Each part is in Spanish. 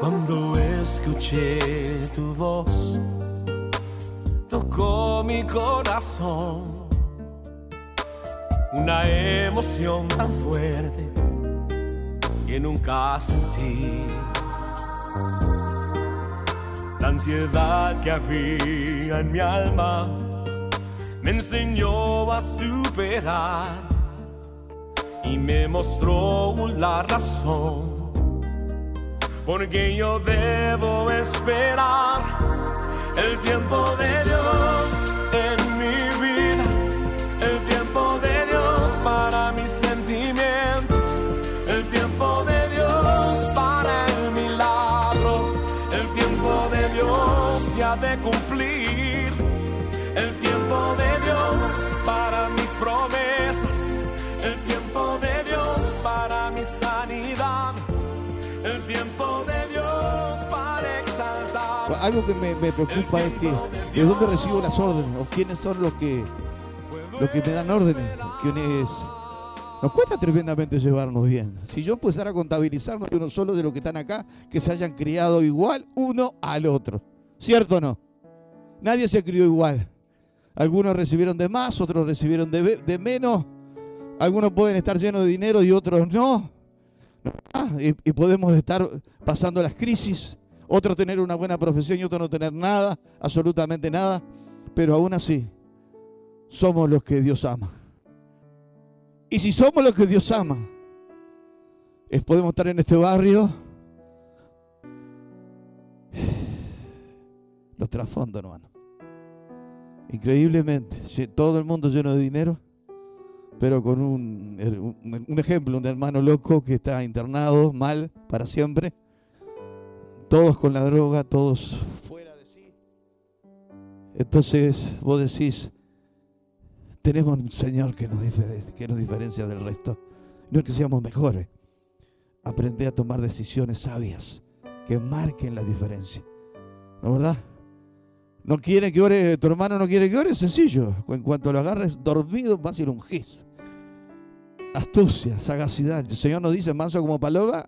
Cuando escuché tu voz, tocó mi corazón. Una emoción tan fuerte que nunca sentí. La ansiedad que había en mi alma me enseñó a superar y me mostró la razón porque yo debo esperar el tiempo de Dios el tiempo de Dios para exaltar. Algo que me, me preocupa es que de dónde recibo las órdenes o quiénes son los que los que me dan órdenes, quiénes nos cuesta tremendamente llevarnos bien. Si yo empezara a contabilizarnos de uno solo de los que están acá, que se hayan criado igual uno al otro. ¿Cierto o no? Nadie se crió igual. Algunos recibieron de más, otros recibieron de, de menos. Algunos pueden estar llenos de dinero y otros no. Ah, y, podemos estar pasando las crisis. Otros tener una buena profesión y otros no tener nada, absolutamente nada. Pero aún así, somos los que Dios ama. Y si somos los que Dios ama, es podemos estar en este barrio. Los trasfondos, hermano. Increíblemente, todo el mundo lleno de dinero, pero con un, un- ejemplo, un hermano loco que está internado mal para siempre. Todos con la droga, todos fuera de sí. Entonces vos decís, tenemos un Señor que nos, que nos diferencia del resto. No es que seamos mejores. Aprende a tomar decisiones sabias que marquen la diferencia. ¿No es verdad? No quiere que ore, tu hermano no quiere que ore, sencillo. En cuanto lo agarres dormido, vas a ir un gis. Astucia, sagacidad. El Señor nos dice manso como paloma,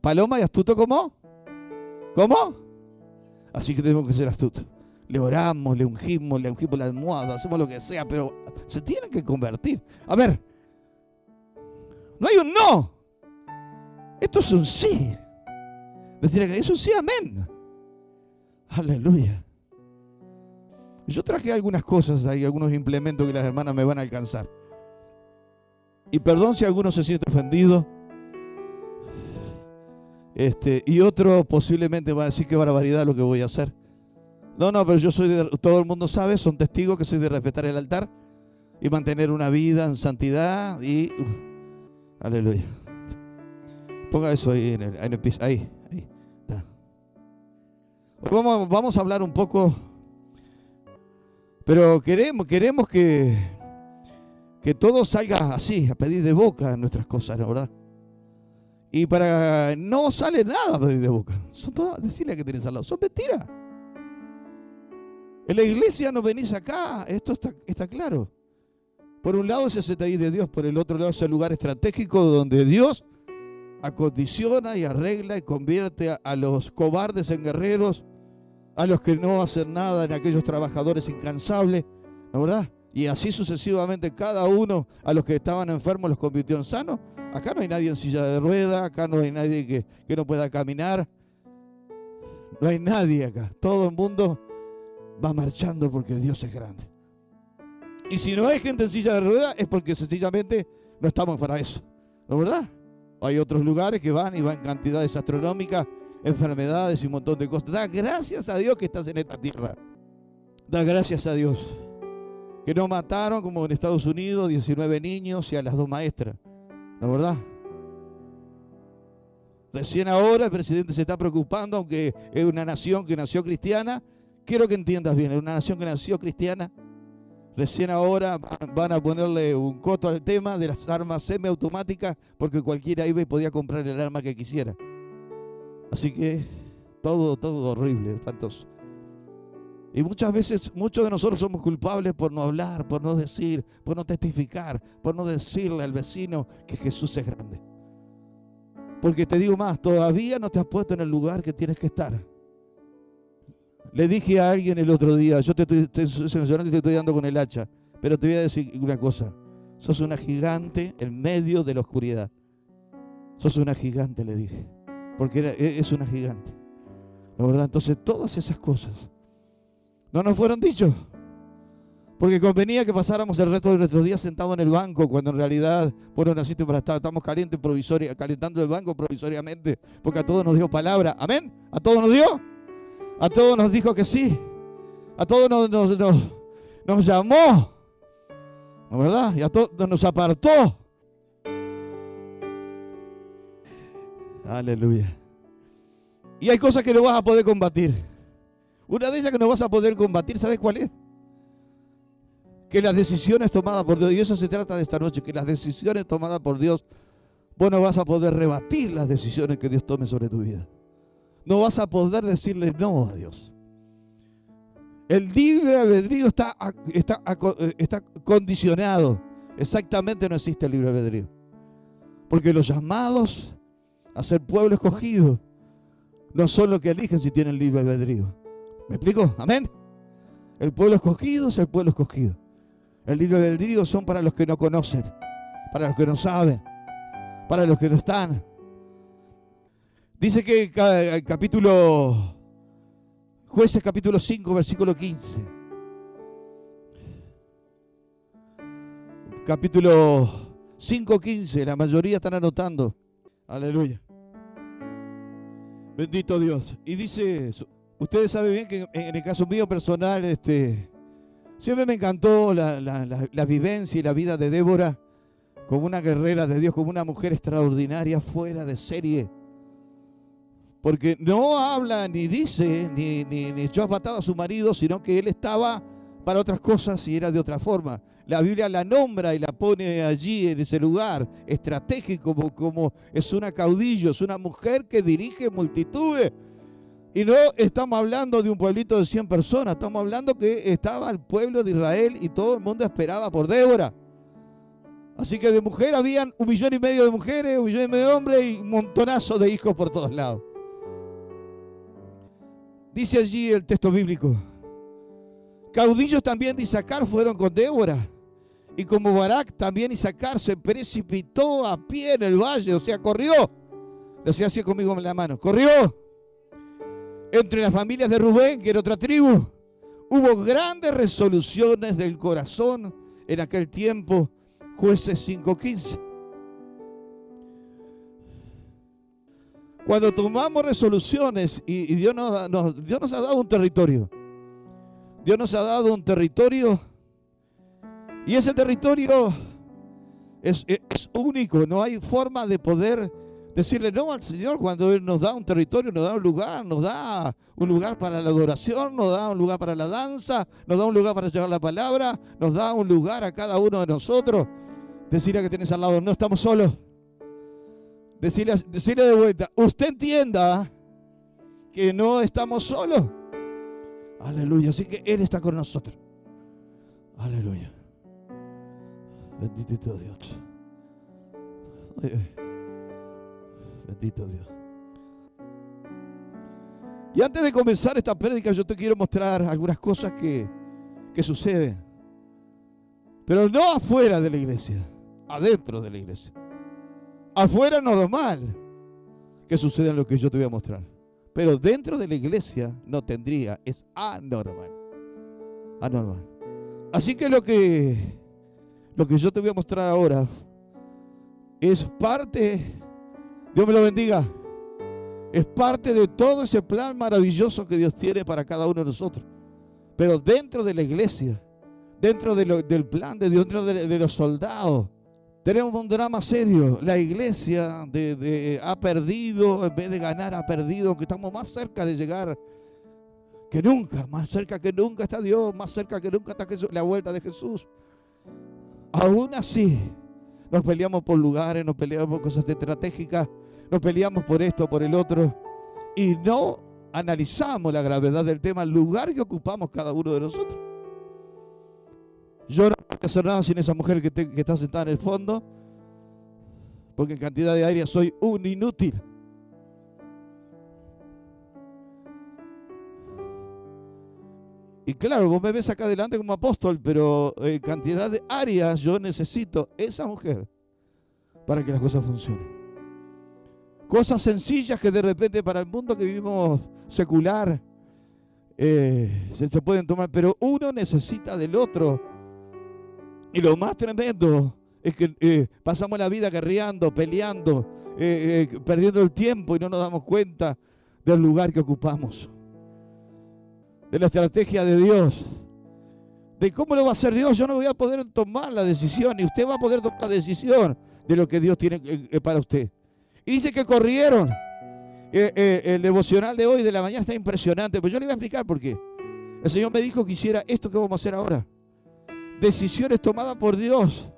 paloma y astuto como. ¿Cómo? Así que tenemos que ser astutos. Le oramos, le ungimos, le ungimos la almohada, hacemos lo que sea, pero se tienen que convertir. A ver, no hay un no. Esto es un sí. Decir que es un sí, amén. Aleluya. Yo traje algunas cosas ahí, algunos implementos que las hermanas me van a alcanzar. Y perdón si alguno se siente ofendido. Este, y otro posiblemente va a decir qué barbaridad lo que voy a hacer. No, no, pero yo soy de, todo el mundo sabe, son testigos que soy de respetar el altar y mantener una vida en santidad y aleluya. Ponga eso ahí en el, piso, ahí, ahí. Vamos, vamos a hablar un poco, pero queremos, queremos que, que todo salga así, a pedir de boca nuestras cosas, la verdad. Y para no sale nada a pedir de boca. Son todas, decirle que tenés al lado, son mentiras. En la iglesia no venís acá, esto está, está claro. Por un lado es ese taller de Dios, por el otro lado es el lugar estratégico donde Dios acondiciona y arregla y convierte a los cobardes en guerreros, a los que no hacen nada en aquellos trabajadores incansables, ¿no verdad? Y así sucesivamente cada uno a los que estaban enfermos los convirtió en sanos. Acá no hay nadie en silla de rueda, acá no hay nadie que, no pueda caminar. No hay nadie acá. Todo el mundo va marchando porque Dios es grande. Y si no hay gente en silla de rueda es porque sencillamente no estamos para eso. ¿No verdad? Hay otros lugares que van y van cantidades astronómicas, enfermedades y un montón de cosas. Da gracias a Dios que estás en esta tierra. Da gracias a Dios. Que no mataron como en Estados Unidos 19 niños y a las dos maestras. ¿No es verdad? Recién ahora el presidente se está preocupando, aunque es una nación que nació cristiana. Quiero que entiendas bien, es una nación que nació cristiana. Recién ahora van a ponerle un coto al tema de las armas semiautomáticas, porque cualquiera iba y podía comprar el arma que quisiera. Así que todo, todo horrible, espantoso. Y muchas veces, muchos de nosotros somos culpables por no hablar, por no decir, por no testificar, por no decirle al vecino que Jesús es grande. Porque te digo más, todavía no te has puesto en el lugar que tienes que estar. Le dije a alguien el otro día, yo te estoy, te, te, te estoy dando con el hacha, pero te voy a decir una cosa. Sos una gigante en medio de la oscuridad. Sos una gigante, le dije. Porque e, es una gigante. ¿La verdad? Entonces, todas esas cosas no nos fueron dichos. Porque convenía que pasáramos el resto de nuestros días sentados en el banco, cuando en realidad, bueno, naciste para estar, estamos calientes provisoria, calentando el banco provisoriamente, porque a todos nos dio palabra. Amén. A todos nos dio. A todos nos dijo que sí. A todos nos, nos, llamó. ¿No verdad? Y a todos nos apartó. Aleluya. Y hay cosas que no vas a poder combatir. Una de ellas que no vas a poder combatir, ¿sabes cuál es? Que las decisiones tomadas por Dios, y eso se trata de esta noche, que las decisiones tomadas por Dios, vos no vas a poder rebatir las decisiones que Dios tome sobre tu vida. No vas a poder decirle no a Dios. El libre albedrío está, está, está condicionado. Exactamente no existe el libre albedrío. Porque los llamados a ser pueblo escogido no son los que eligen si tienen libre albedrío. ¿Me explico? Amén. El pueblo escogido es el pueblo escogido. El libre albedrío son para los que no conocen, para los que no saben, para los que no están. Dice que el capítulo Jueces capítulo 5, versículo 15. Capítulo 5, 15. La mayoría están anotando. Aleluya. Bendito Dios. Y dice, ustedes saben bien que en el caso mío personal, este, siempre me encantó la, la vivencia y la vida de Débora como una guerrera de Dios, como una mujer extraordinaria, fuera de serie. Porque no habla ni dice, ni, ni, echó a a su marido, sino que él estaba para otras cosas y era de otra forma. La Biblia la nombra y la pone allí en ese lugar estratégico como, es una caudillo, es una mujer que dirige multitudes. Y no estamos hablando de un pueblito de 100 personas, estamos hablando que estaba el pueblo de Israel y todo el mundo esperaba por Débora. Así que de mujer habían un millón y medio de mujeres, un millón y medio de hombres y un montonazo de hijos por todos lados. Dice allí el texto bíblico. Caudillos también de Isaacar fueron con Débora. Y como Barak también Isaacar se precipitó a pie en el valle, o sea, corrió. Decía así conmigo en la mano. Corrió. Entre las familias de Rubén, que era otra tribu, hubo grandes resoluciones del corazón en aquel tiempo, jueces 5.15. Cuando tomamos resoluciones y, Dios, nos, Dios nos ha dado un territorio. Dios nos ha dado un territorio y ese territorio es, único. No hay forma de poder decirle no al Señor cuando Él nos da un territorio, nos da un lugar, nos da un lugar para la adoración, nos da un lugar para la danza, nos da un lugar para llevar la palabra, nos da un lugar a cada uno de nosotros. Decirle a que tienes al lado, no estamos solos. Decirle, de vuelta, usted entienda que no estamos solos. Aleluya. Así que Él está con nosotros. Aleluya. Bendito Dios. Bendito Dios. Y antes de comenzar esta prédica, yo te quiero mostrar algunas cosas que, que suceden. Pero no afuera de la iglesia, adentro de la iglesia. Afuera normal que suceda lo que yo te voy a mostrar. Pero dentro de la iglesia no tendría, es anormal. Anormal. Así que lo que lo que yo te voy a mostrar ahora es parte, Dios me lo bendiga, es parte de todo ese plan maravilloso que Dios tiene para cada uno de nosotros. Pero dentro de la iglesia, dentro del plan de Dios, dentro de los soldados, tenemos un drama serio. La iglesia ha perdido, en vez de ganar, ha perdido, que estamos más cerca de llegar que nunca, más cerca que nunca está Dios, más cerca que nunca está la vuelta de Jesús. Aún así, nos peleamos por lugares, nos peleamos por cosas estratégicas, nos peleamos por esto, por el otro, y no analizamos la gravedad del tema, el lugar que ocupamos cada uno de nosotros. Yo no hacer nada sin esa mujer que, está sentada en el fondo. Porque en cantidad de áreas soy un inútil. Y claro, vos me ves acá adelante como apóstol, pero en cantidad de áreas yo necesito esa mujer para que las cosas funcionen. Cosas sencillas que de repente para el mundo que vivimos secular eh, se, pueden tomar, pero uno necesita del otro. Y lo más tremendo es que eh, pasamos la vida guerreando, peleando, eh, perdiendo el tiempo y no nos damos cuenta del lugar que ocupamos de la estrategia de Dios. De cómo lo va a hacer Dios, yo no voy a poder tomar la decisión y usted va a poder tomar la decisión de lo que Dios tiene eh, eh, para usted. Dice que corrieron. Eh, el devocional de hoy, de la mañana, está impresionante. Pues yo le voy a explicar por qué. El Señor me dijo que hiciera esto que vamos a hacer ahora. Decisiones tomadas por Dios.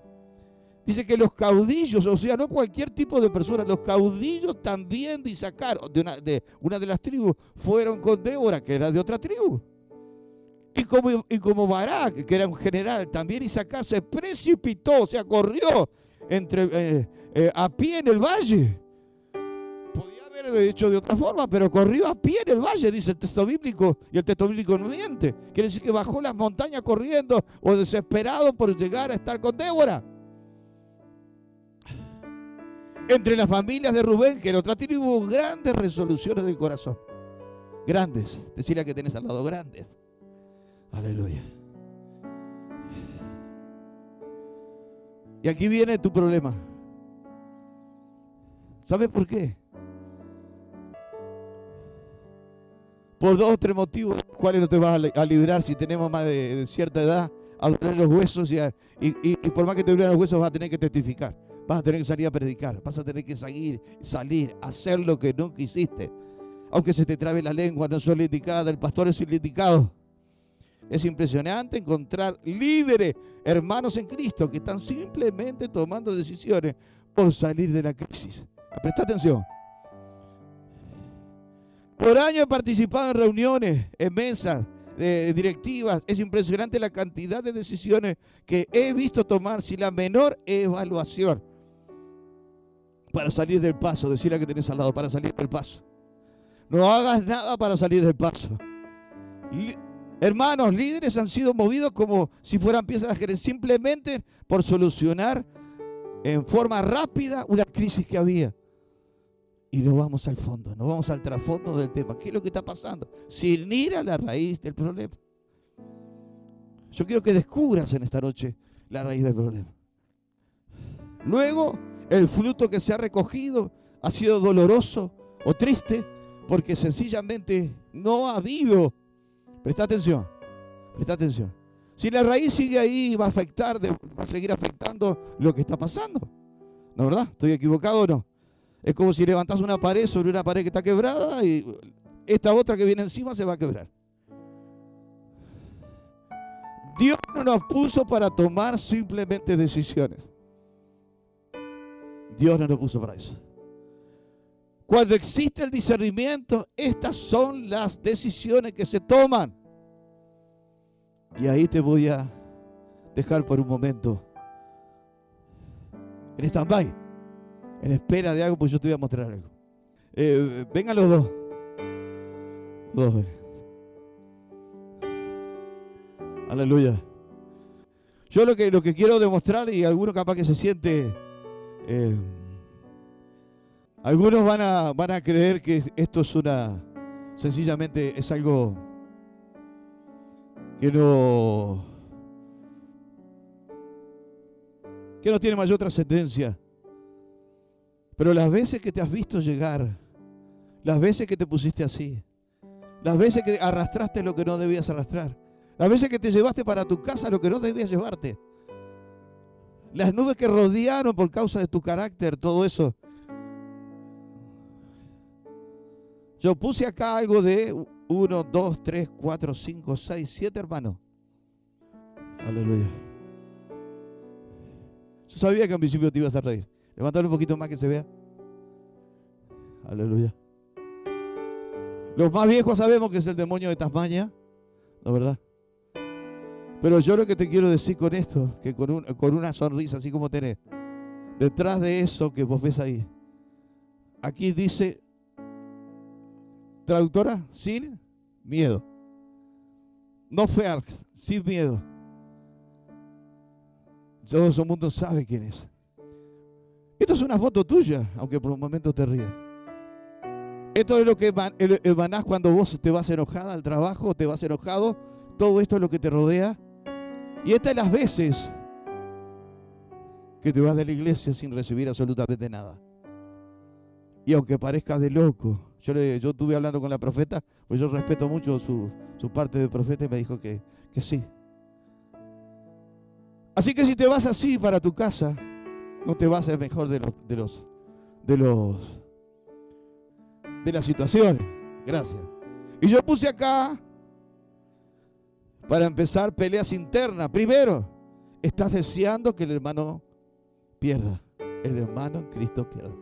Dice que los caudillos, o sea, no cualquier tipo de persona, los caudillos también de Isaacar, de una de, las tribus, fueron con Débora, que era de otra tribu. Y como, y como Barak, que era un general, también Isaacar se precipitó, o sea, corrió entre, eh, eh, a pie en el valle. Podía haber hecho de otra forma, pero corrió a pie en el valle, dice el texto bíblico, y el texto bíblico no miente. Quiere decir que bajó las montañas corriendo o desesperado por llegar a estar con Débora entre las familias de Rubén, que en otra tribu hubo grandes resoluciones del corazón. Grandes. Decirle que tenés al lado grandes. Aleluya. Y aquí viene tu problema. ¿Sabes por qué? Por dos o tres motivos, cuáles no te vas a librar si tenemos más de, cierta edad, a doler los huesos y, y, por más que te duelen los huesos vas a tener que testificar. Vas a tener que salir a predicar, vas a tener que salir, salir, hacer lo que nunca hiciste. Aunque se te trabe la lengua, no soy la indicada, el pastor es el indicado. Es impresionante encontrar líderes, hermanos en Cristo, que están simplemente tomando decisiones por salir de la crisis. Presta atención. Por años he participado en reuniones, en mesas de directivas. Es impresionante la cantidad de decisiones que he visto tomar sin la menor evaluación para salir del paso. Decirle que tenés al lado, para salir del paso. No hagas nada para salir del paso. hermanos, líderes han sido movidos como si fueran piezas de ajedrez, simplemente por solucionar en forma rápida una crisis que había. Y nos vamos al fondo, nos vamos al trasfondo del tema. ¿Qué es lo que está pasando? Sin ir a la raíz del problema. Yo quiero que descubras en esta noche la raíz del problema. Luego, el fruto que se ha recogido ha sido doloroso o triste porque sencillamente no ha habido. Presta atención, presta atención. Si la raíz sigue ahí, va a afectar, va a seguir afectando lo que está pasando. ¿No verdad? ¿Estoy equivocado o no? Es como si levantas una pared sobre una pared que está quebrada y esta otra que viene encima se va a quebrar. Dios no nos puso para tomar simplemente decisiones. Dios no nos puso para eso. Cuando existe el discernimiento, estas son las decisiones que se toman. Y ahí te voy a dejar por un momento en stand-by, en espera de algo, pues yo te voy a mostrar algo. Eh, vengan los dos. Dos. Aleluya. Yo lo que, lo que quiero demostrar, y alguno capaz que se siente eh, algunos van a, van a creer que esto es una, sencillamente es algo que no, que no tiene mayor trascendencia. Pero las veces que te has visto llegar, las veces que te pusiste así, las veces que arrastraste lo que no debías arrastrar, las veces que te llevaste para tu casa lo que no debías llevarte, las nubes que rodearon por causa de tu carácter, todo eso. Yo puse acá algo de 1, 2, 3, 4, 5, 6, 7 hermanos. Aleluya. Yo sabía que al principio te ibas a reír. Levantar un poquito más que se vea. Aleluya. Los más viejos sabemos que es el demonio de Tasmania, ¿no verdad? Pero yo lo que te quiero decir con esto, que con, una sonrisa así como tenés, detrás de eso que vos ves ahí, aquí dice, traductora, sin miedo. No fear, sin miedo. Todo el mundo sabe quién es. Esto es una foto tuya, aunque por un momento te ríes. Esto es lo que emanás cuando vos te vas enojada al trabajo, te vas enojado. Todo esto es lo que te rodea. Y estas es las veces que te vas de la iglesia sin recibir absolutamente nada. Y aunque parezca de loco, yo, yo estuve hablando con la profeta, pues yo respeto mucho su, parte de profeta y me dijo que, que sí. Así que si te vas así para tu casa, no te vas a mejor de los, de los, de los, de las situaciones. Gracias. Y yo puse acá, para empezar, peleas internas. Primero, estás deseando que el hermano pierda. El hermano en Cristo pierda.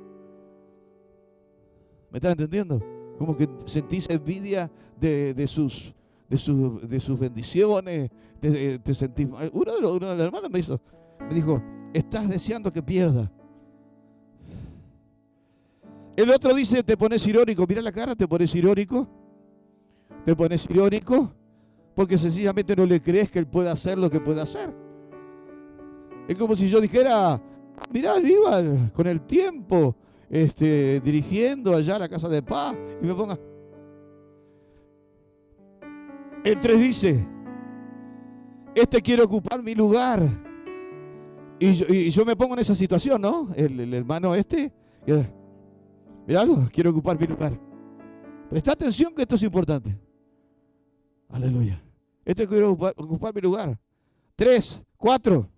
¿Me estás entendiendo? Como que sentís envidia de, sus, de, de sus bendiciones. Te, sentís. Uno de, los, uno de los hermanos me, hizo, me dijo: Estás deseando que pierda. El otro dice: Te pones irónico. Mira la cara, te pones irónico. Te pones irónico porque sencillamente no le crees que él pueda hacer lo que puede hacer. Es como si yo dijera, mirá, iba con el tiempo este, dirigiendo allá la casa de paz y me ponga. El 3 dice, este quiere ocupar mi lugar. Y yo, me pongo en esa situación, ¿no? El, hermano este, mirá, quiere ocupar mi lugar. Presta atención que esto es importante. Aleluya. Este quiere ocupar, ocupar mi lugar. Tres, cuatro.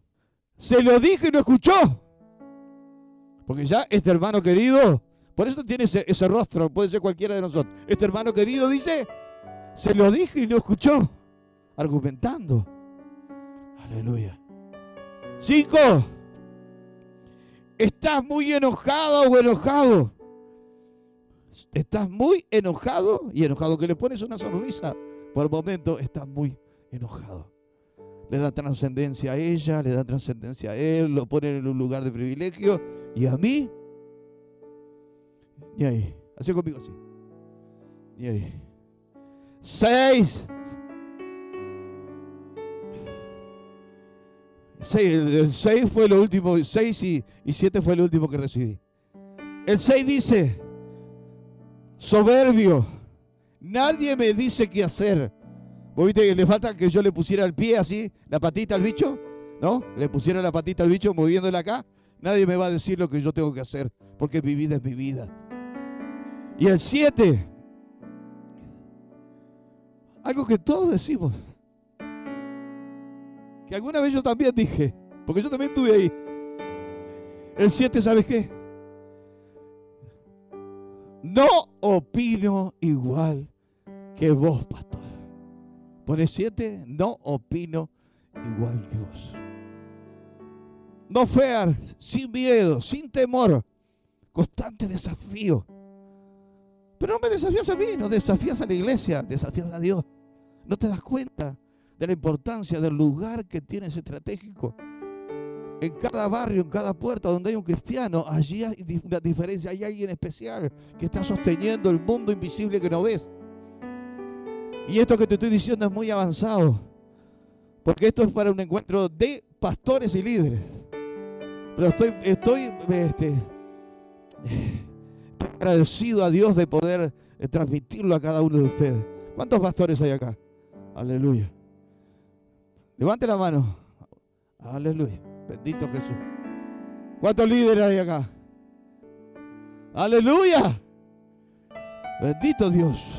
Se lo dije y no escuchó. Porque ya este hermano querido, por eso tiene ese, rostro, puede ser cualquiera de nosotros. Este hermano querido dice, se lo dije y no escuchó. Argumentando. Aleluya. Cinco. Estás muy enojado o enojado. Estás muy enojado y enojado que le pones una sonrisa. Por el momento estás muy enojado le da trascendencia a ella, le da trascendencia a él, lo pone en un lugar de privilegio y a mí, y ahí, así conmigo así, y ahí. Seis. Seis, el, seis fue lo último, seis y, y siete fue lo último que recibí. El seis dice, soberbio, nadie me dice qué hacer. ¿Vos viste que le falta que yo le pusiera el pie así, la patita al bicho? ¿No? Le pusiera la patita al bicho moviéndola acá. Nadie me va a decir lo que yo tengo que hacer, porque mi vida es mi vida. Y el 7, algo que todos decimos, que alguna vez yo también dije, porque yo también estuve ahí. El 7, ¿sabes qué? No opino igual que vos, pastor. Pone siete, no opino igual que vos. No fear, sin miedo, sin temor, constante desafío. Pero no me desafías a mí, no desafías a la iglesia, desafías a Dios. No te das cuenta de la importancia del lugar que tienes estratégico. En cada barrio, en cada puerta donde hay un cristiano, allí hay una diferencia, hay alguien especial que está sosteniendo el mundo invisible que no ves. Y esto que te estoy diciendo es muy avanzado. Porque esto es para un encuentro de pastores y líderes. Pero estoy, estoy, este, agradecido a Dios de poder eh, transmitirlo a cada uno de ustedes. ¿Cuántos pastores hay acá? Aleluya. Levante la mano. Aleluya. Bendito Jesús. ¿Cuántos líderes hay acá? Aleluya. Bendito Dios.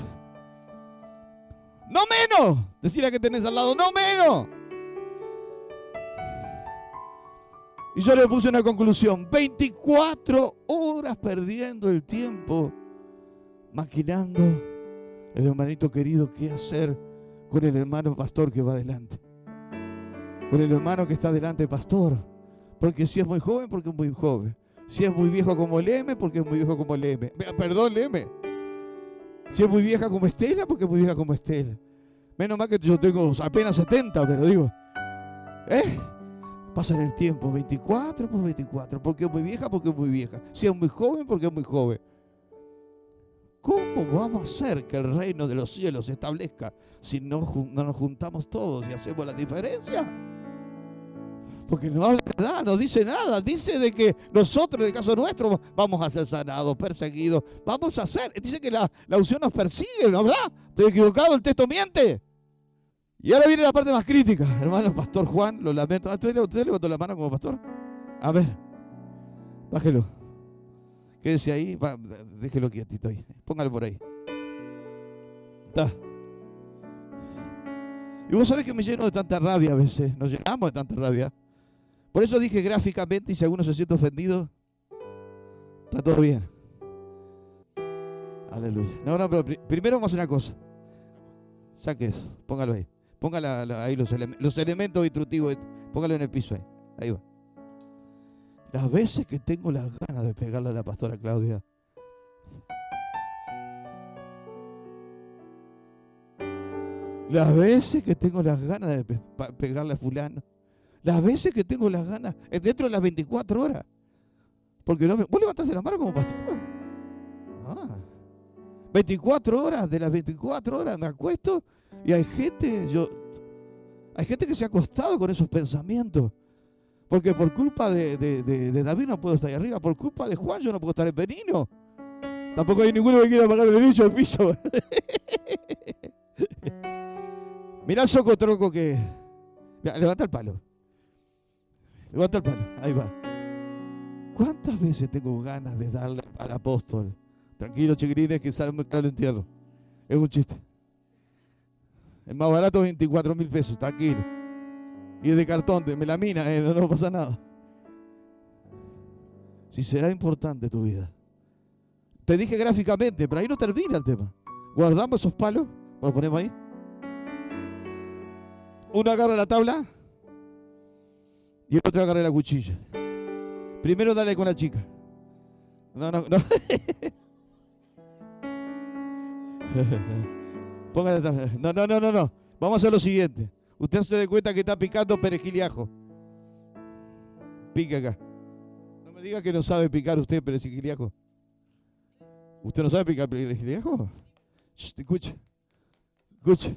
No menos. Decir que tenés al lado, no menos. Y yo le puse una conclusión. 24 horas perdiendo el tiempo, maquinando el hermanito querido qué hacer con el hermano pastor que va adelante. Con el hermano que está delante pastor. Porque si es muy joven, porque es muy joven. Si es muy viejo como el M, porque es muy viejo como el M. Perdón, M. Si es muy vieja como Estela, porque es muy vieja como Estela. Menos mal que yo tengo apenas 70, pero digo. ¿Eh? Pasan el tiempo, 24 por 24, porque es muy vieja, porque es muy vieja. Si es muy joven, porque es muy joven. ¿Cómo vamos a hacer que el reino de los cielos se establezca si no, no nos juntamos todos y hacemos la diferencia? Porque no habla nada, no dice nada. Dice de que nosotros, en el caso nuestro, vamos a ser sanados, perseguidos. Vamos a ser. Dice que la, la unción nos persigue, ¿no verdad? Estoy equivocado, el texto miente. Y ahora viene la parte más crítica. Hermano, Pastor Juan, lo lamento. ¿Usted, usted levantó la mano como pastor? A ver, bájelo. Quédese ahí, déjelo quietito ahí. Póngalo por ahí. Está. Y vos sabés que me lleno de tanta rabia a veces. Nos llenamos de tanta rabia. Por eso dije gráficamente, y si alguno se siente ofendido, está todo bien. Aleluya. No, no, pero primero vamos a una cosa. Saque eso, póngalo ahí. Póngalo ahí los, elementos instructivos, póngalo en el piso ahí. Ahí va. Las veces que tengo las ganas de pegarle a la pastora Claudia. Las veces que tengo las ganas de pegarle a fulano. Las veces que tengo las ganas, es dentro de las 24 horas. Porque no me, vos levantaste la mano como pastor. Ah. 24 horas, de las 24 horas me acuesto y hay gente, yo, hay gente que se ha acostado con esos pensamientos. Porque por culpa de, David no puedo estar ahí arriba, por culpa de Juan yo no puedo estar en Benino. Tampoco hay ninguno que quiera pagar el derecho al piso. Mirá el socotroco que. Levanta el palo. Levanta el palo, ahí va. ¿Cuántas veces tengo ganas de darle al apóstol? Tranquilo, chiquirines, que sale muy claro el entierro. Es un chiste. El más barato es 24 mil pesos, tranquilo. Y es de cartón, de melamina, eh, no, pasa nada. Si será importante tu vida. Te dije gráficamente, pero ahí no termina el tema. Guardamos esos palos, los ponemos ahí. Uno agarra la tabla y el otro agarra la cuchilla. Primero dale con la chica. No, no, no. Póngale No, no, no, no, no. Vamos a hacer lo siguiente. Usted se dé cuenta que está picando perejil y ajo. Pica acá. No me diga que no sabe picar usted perejil y ajo. ¿Usted no sabe picar perejil y ajo? escuche. Escuche.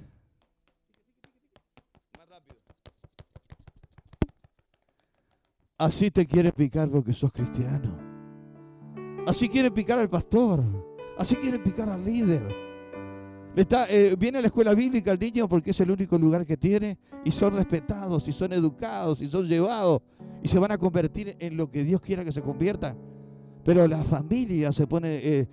Así te quiere picar porque sos cristiano. Así quiere picar al pastor. Así quiere picar al líder. Eh, viene a la escuela bíblica el niño porque es el único lugar que tiene y son respetados y son educados y son llevados y se van a convertir en lo que Dios quiera que se conviertan. Pero la familia se pone, eh,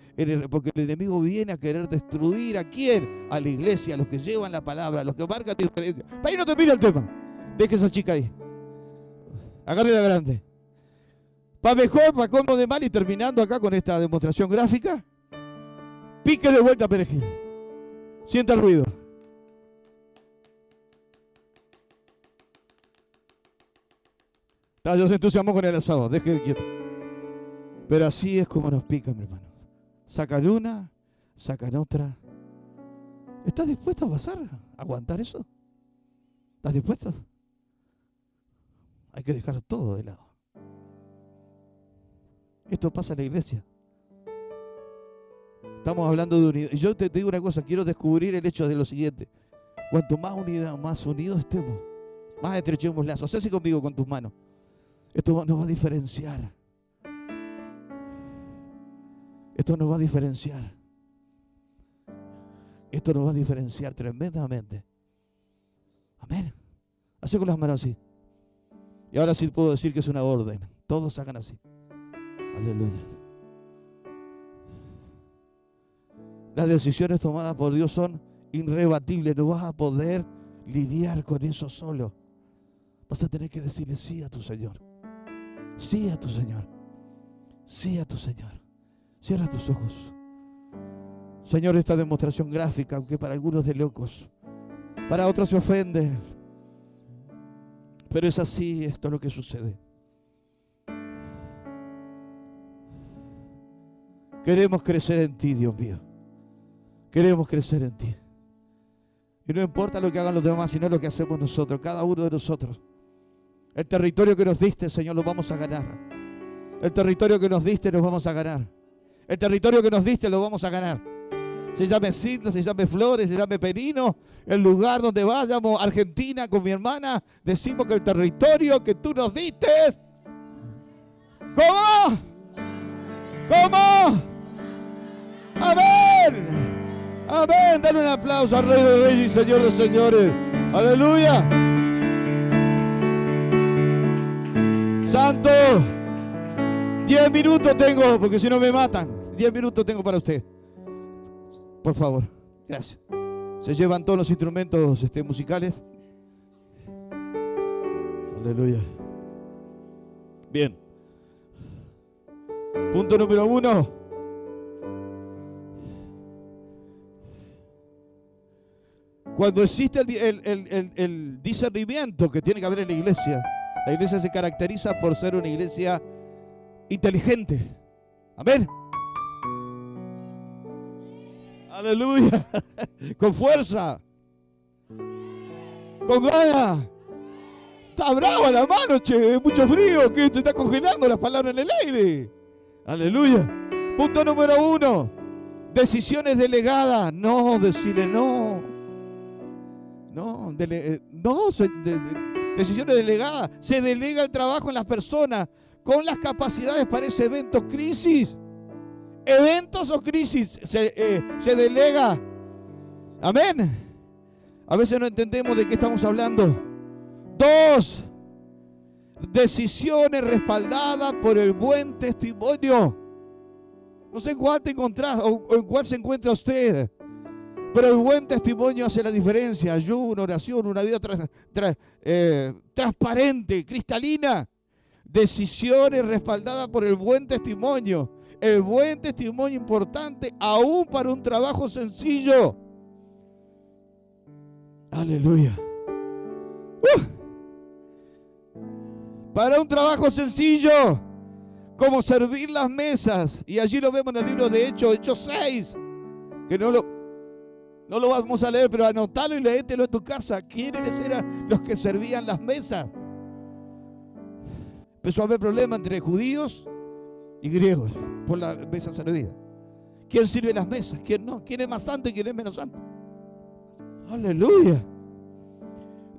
porque el enemigo viene a querer destruir a quién? A la iglesia, a los que llevan la palabra, a los que marcan diferencia. Para ahí no te mira el tema. Deje esa chica ahí. Agarre la grande. Para mejor, para como de mal y terminando acá con esta demostración gráfica, pique de vuelta perejil. Sienta el ruido. Yo se entusiasmó con el asado, deje quieto. Pero así es como nos pican, mi hermano. Sacan una, sacan otra. ¿Estás dispuesto a pasar? ¿A aguantar eso? ¿Estás dispuesto? Hay que dejar todo de lado. Esto pasa en la iglesia. Estamos hablando de unidad. Y yo te, digo una cosa, quiero descubrir el hecho de lo siguiente. Cuanto más unidad, más unidos estemos, más estrechemos lazos. Hacé conmigo con tus manos. Esto nos va a diferenciar. Esto nos va a diferenciar. Esto nos va a diferenciar tremendamente. Amén. Hace con las manos así. Y ahora sí puedo decir que es una orden. Todos hagan así. Aleluya. Las decisiones tomadas por Dios son irrebatibles. No vas a poder lidiar con eso solo. Vas a tener que decirle sí a tu Señor. Sí a tu Señor. Sí a tu Señor. Cierra tus ojos. Señor, esta demostración gráfica, aunque para algunos de locos, para otros se ofenden, pero es así, esto es lo que sucede. Queremos crecer en ti, Dios mío. Queremos crecer en ti. Y no importa lo que hagan los demás, sino lo que hacemos nosotros, cada uno de nosotros. El territorio que nos diste, Señor, lo vamos a ganar. El territorio que nos diste, lo vamos a ganar. El territorio que nos diste, lo vamos a ganar. Se llame Sidla, se llame Flores, se llame Perino. El lugar donde vayamos, Argentina, con mi hermana, decimos que el territorio que tú nos diste. ¿Cómo? ¿Cómo? Amén. Amén. Dale un aplauso al Rey de Reyes y Señor de Señores. Aleluya. Santo. Diez minutos tengo, porque si no me matan. Diez minutos tengo para usted. Por favor. Gracias. Se llevan todos los instrumentos este, musicales. Aleluya. Bien. Punto número uno. Cuando existe el, discernimiento que tiene que haber en la iglesia, la iglesia se caracteriza por ser una iglesia inteligente. Amén. Aleluya. Con fuerza. Con ganas. Está brava la mano, che. Mucho frío. Que te está congelando las palabras en el aire. Aleluya. Punto número uno. Decisiones delegadas. No, decirle no. No, eh, no, decisiones delegadas. Se delega el trabajo en las personas con las capacidades para ese evento. Crisis. Eventos o crisis se, eh, se delega. Amén. A veces no entendemos de qué estamos hablando. Dos, decisiones respaldadas por el buen testimonio. No sé en cuál te encontrás o en cuál se encuentra usted. Pero el buen testimonio hace la diferencia. Ayuno, oración, una vida eh, transparente, cristalina. Decisiones respaldadas por el buen testimonio. El buen testimonio importante aún para un trabajo sencillo. Aleluya. Uh. Para un trabajo sencillo, como servir las mesas. Y allí lo vemos en el libro de Hechos, Hechos 6, que no lo, no lo vamos a leer, pero anotalo y léetelo en tu casa. ¿Quiénes eran los que servían las mesas? Empezó a haber problema entre judíos y griegos por la mesa servida. ¿Quién sirve las mesas? ¿Quién no? ¿Quién es más santo y quién es menos santo? Aleluya.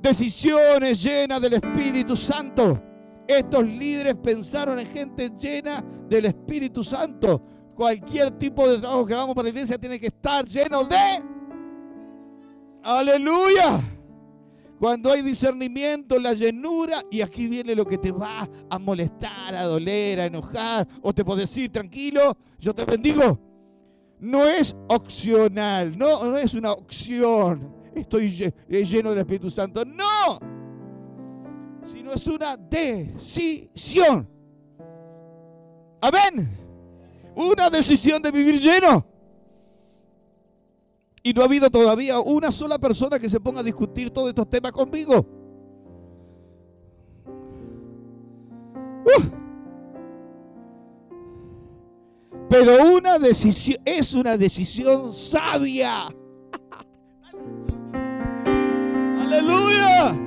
Decisiones llenas del Espíritu Santo. Estos líderes pensaron en gente llena del Espíritu Santo. Cualquier tipo de trabajo que hagamos para la iglesia tiene que estar lleno de Aleluya. Cuando hay discernimiento, la llenura, y aquí viene lo que te va a molestar, a doler, a enojar, o te puedo decir, tranquilo, yo te bendigo. No es opcional, no, no es una opción. Estoy eh, lleno del Espíritu Santo. No, sino es una decisión. Amén. Una decisión de vivir lleno. Y no ha habido todavía una sola persona que se ponga a discutir todos estos temas conmigo. Uh. Pero una decisión es una decisión sabia. Aleluya.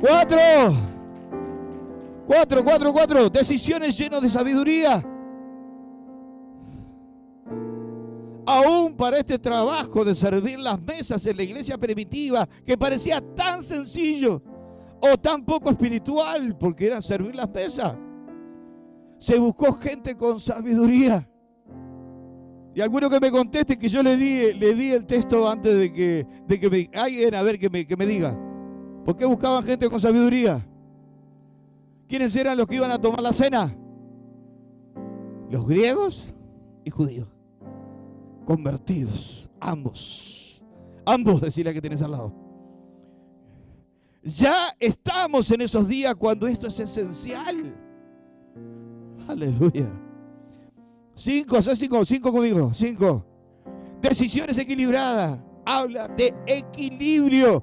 Cuatro. Cuatro, cuatro, cuatro. Decisiones llenas de sabiduría. Aún para este trabajo de servir las mesas en la iglesia primitiva, que parecía tan sencillo o tan poco espiritual, porque era servir las mesas, se buscó gente con sabiduría. Y alguno que me conteste que yo le di, le di el texto antes de que, de que me, alguien a ver que me, que me diga. ¿Por qué buscaban gente con sabiduría? ¿Quiénes eran los que iban a tomar la cena? Los griegos y judíos convertidos, ambos. Ambos, decirle que tienes al lado. Ya estamos en esos días cuando esto es esencial. Aleluya. Cinco, cinco, cinco conmigo, cinco. Decisiones equilibradas. Habla de equilibrio.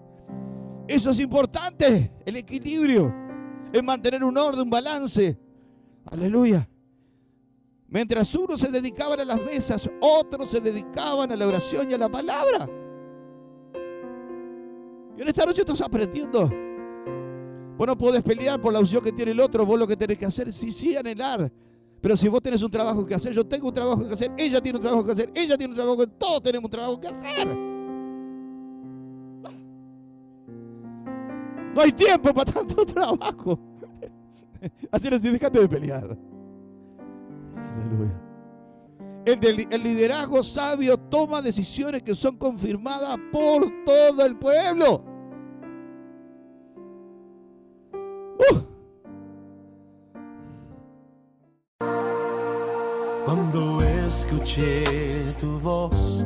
Eso es importante, el equilibrio. Es mantener un orden, un balance. Aleluya. Mientras unos se dedicaban a las mesas, otros se dedicaban a la oración y a la palabra. Y en esta noche estás aprendiendo Vos no podés pelear por la opción que tiene el otro, vos lo que tenés que hacer, sí, sí, anhelar. Pero si vos tenés un trabajo que hacer, yo tengo un trabajo que hacer, ella tiene un trabajo que hacer, ella tiene un trabajo que hacer, todos tenemos un trabajo que hacer. No hay tiempo para tanto trabajo. Así es, dejate de pelear. Aleluya. El, liderazgo sabio toma decisiones que son confirmadas por todo el pueblo. Uh. Cuando escuché tu voz,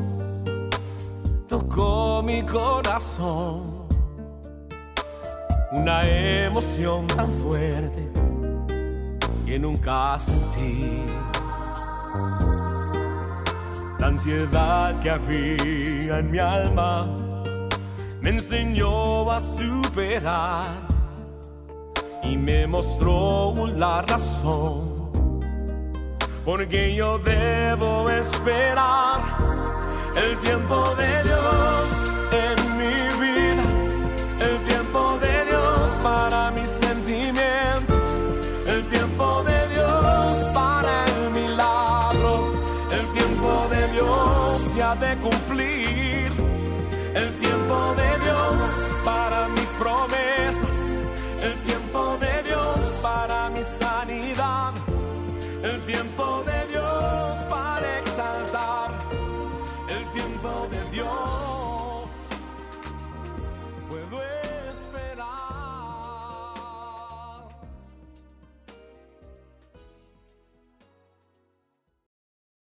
tocó mi corazón una emoción tan fuerte que nunca sentí. Ansiedad que había en mi alma me enseñó a superar y me mostró la razón. Porque yo debo esperar el tiempo